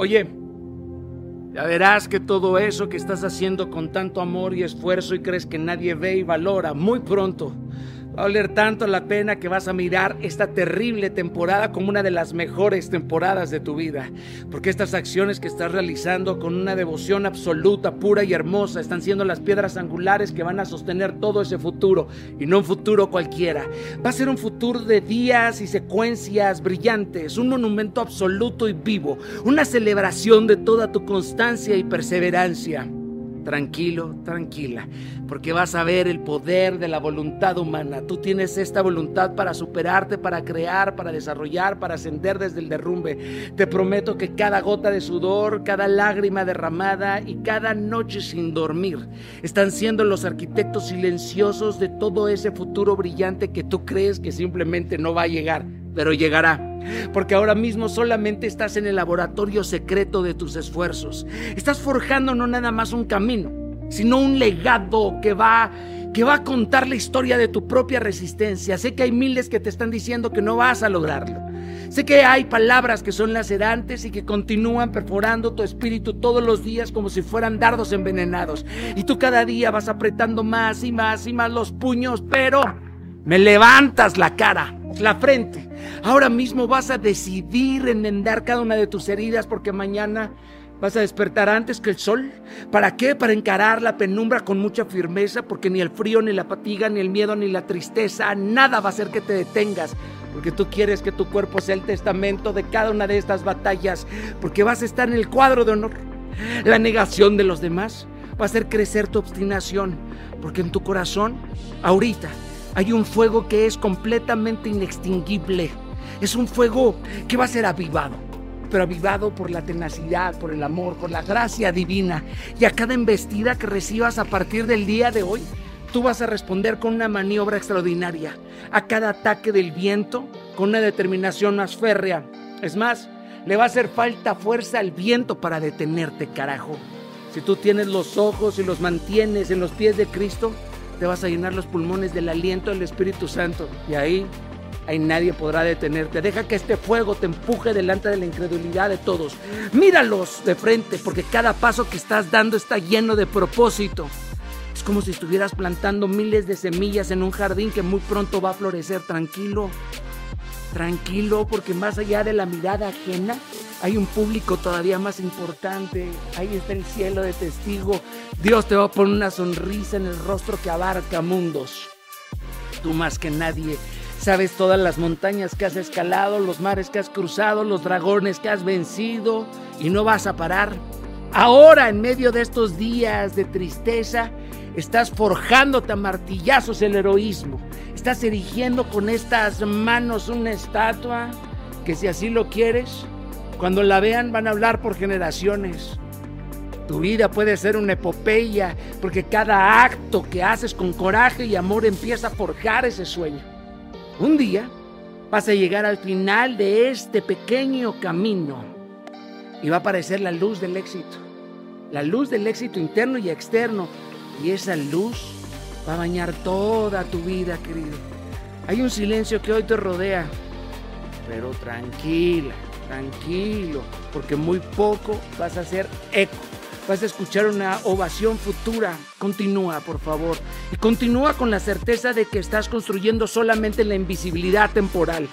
Oye, ya verás que todo eso que estás haciendo con tanto amor y esfuerzo y crees que nadie ve y valora, muy pronto Va a valer tanto la pena que vas a mirar esta terrible temporada como una de las mejores temporadas de tu vida. Porque estas acciones que estás realizando con una devoción absoluta, pura y hermosa están siendo las piedras angulares que van a sostener todo ese futuro. Y no un futuro cualquiera. Va a ser un futuro de días y secuencias brillantes. Un monumento absoluto y vivo. Una celebración de toda tu constancia y perseverancia. Tranquilo, tranquila, porque vas a ver el poder de la voluntad humana. Tú tienes esta voluntad para superarte, para crear, para desarrollar, para ascender desde el derrumbe. Te prometo que cada gota de sudor, cada lágrima derramada y cada noche sin dormir están siendo los arquitectos silenciosos de todo ese futuro brillante que tú crees que simplemente no va a llegar, pero llegará. Porque ahora mismo solamente estás en el laboratorio secreto de tus esfuerzos. Estás forjando no nada más un camino, sino un legado que va que va a contar la historia de tu propia resistencia. Sé que hay miles que te están diciendo que no vas a lograrlo. Sé que hay palabras que son lacerantes y que continúan perforando tu espíritu todos los días como si fueran dardos envenenados. Y tú cada día vas apretando más y más y más los puños, pero me levantas la cara, la frente. Ahora mismo vas a decidir enmendar cada una de tus heridas porque mañana vas a despertar antes que el sol. ¿Para qué? Para encarar la penumbra con mucha firmeza porque ni el frío, ni la fatiga, ni el miedo, ni la tristeza, nada va a hacer que te detengas. Porque tú quieres que tu cuerpo sea el testamento de cada una de estas batallas. Porque vas a estar en el cuadro de honor. La negación de los demás va a hacer crecer tu obstinación. Porque en tu corazón, ahorita, hay un fuego que es completamente inextinguible. Es un fuego que va a ser avivado, pero avivado por la tenacidad, por el amor, por la gracia divina. Y a cada embestida que recibas a partir del día de hoy, tú vas a responder con una maniobra extraordinaria. A cada ataque del viento, con una determinación más férrea. Es más, le va a hacer falta fuerza al viento para detenerte, carajo. Si tú tienes los ojos y los mantienes en los pies de Cristo, te vas a llenar los pulmones del aliento del Espíritu Santo. Y ahí, ahí nadie podrá detenerte. Deja que este fuego te empuje delante de la incredulidad de todos. Míralos de frente, porque cada paso que estás dando está lleno de propósito. Es como si estuvieras plantando miles de semillas en un jardín que muy pronto va a florecer. Tranquilo, tranquilo, porque más allá de la mirada ajena, hay un público todavía más importante. Ahí está el cielo de testigo. Dios te va a poner una sonrisa en el rostro que abarca mundos. Tú más que nadie sabes todas las montañas que has escalado, los mares que has cruzado, los dragones que has vencido y no vas a parar. Ahora, en medio de estos días de tristeza, estás forjándote a martillazos el heroísmo. Estás erigiendo con estas manos una estatua que si así lo quieres, cuando la vean van a hablar por generaciones. Tu vida puede ser una epopeya porque cada acto que haces con coraje y amor empieza a forjar ese sueño. Un día vas a llegar al final de este pequeño camino y va a aparecer la luz del éxito. La luz del éxito interno y externo. Y esa luz va a bañar toda tu vida, querido. Hay un silencio que hoy te rodea, pero tranquila tranquilo, porque muy poco vas a hacer eco. Vas a escuchar una ovación futura. Continúa, por favor. Y continúa con la certeza de que estás construyendo solamente la invisibilidad temporal.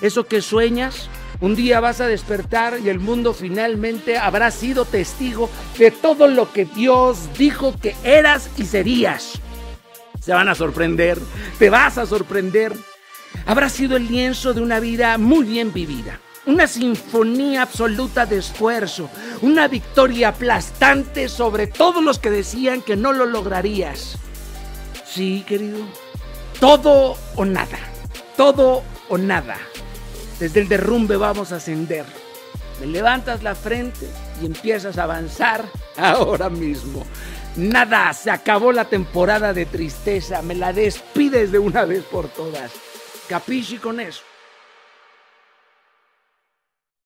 Eso que sueñas, un día vas a despertar y el mundo finalmente habrá sido testigo de todo lo que Dios dijo que eras y serías. Se van a sorprender, te vas a sorprender. Habrá sido el lienzo de una vida muy bien vivida una sinfonía absoluta de esfuerzo, una victoria aplastante sobre todos los que decían que no lo lograrías. Sí, querido, todo o nada, todo o nada. Desde el derrumbe vamos a ascender. Me levantas la frente y empiezas a avanzar ahora mismo. Nada, se acabó la temporada de tristeza, me la despides de una vez por todas. Capisci con eso.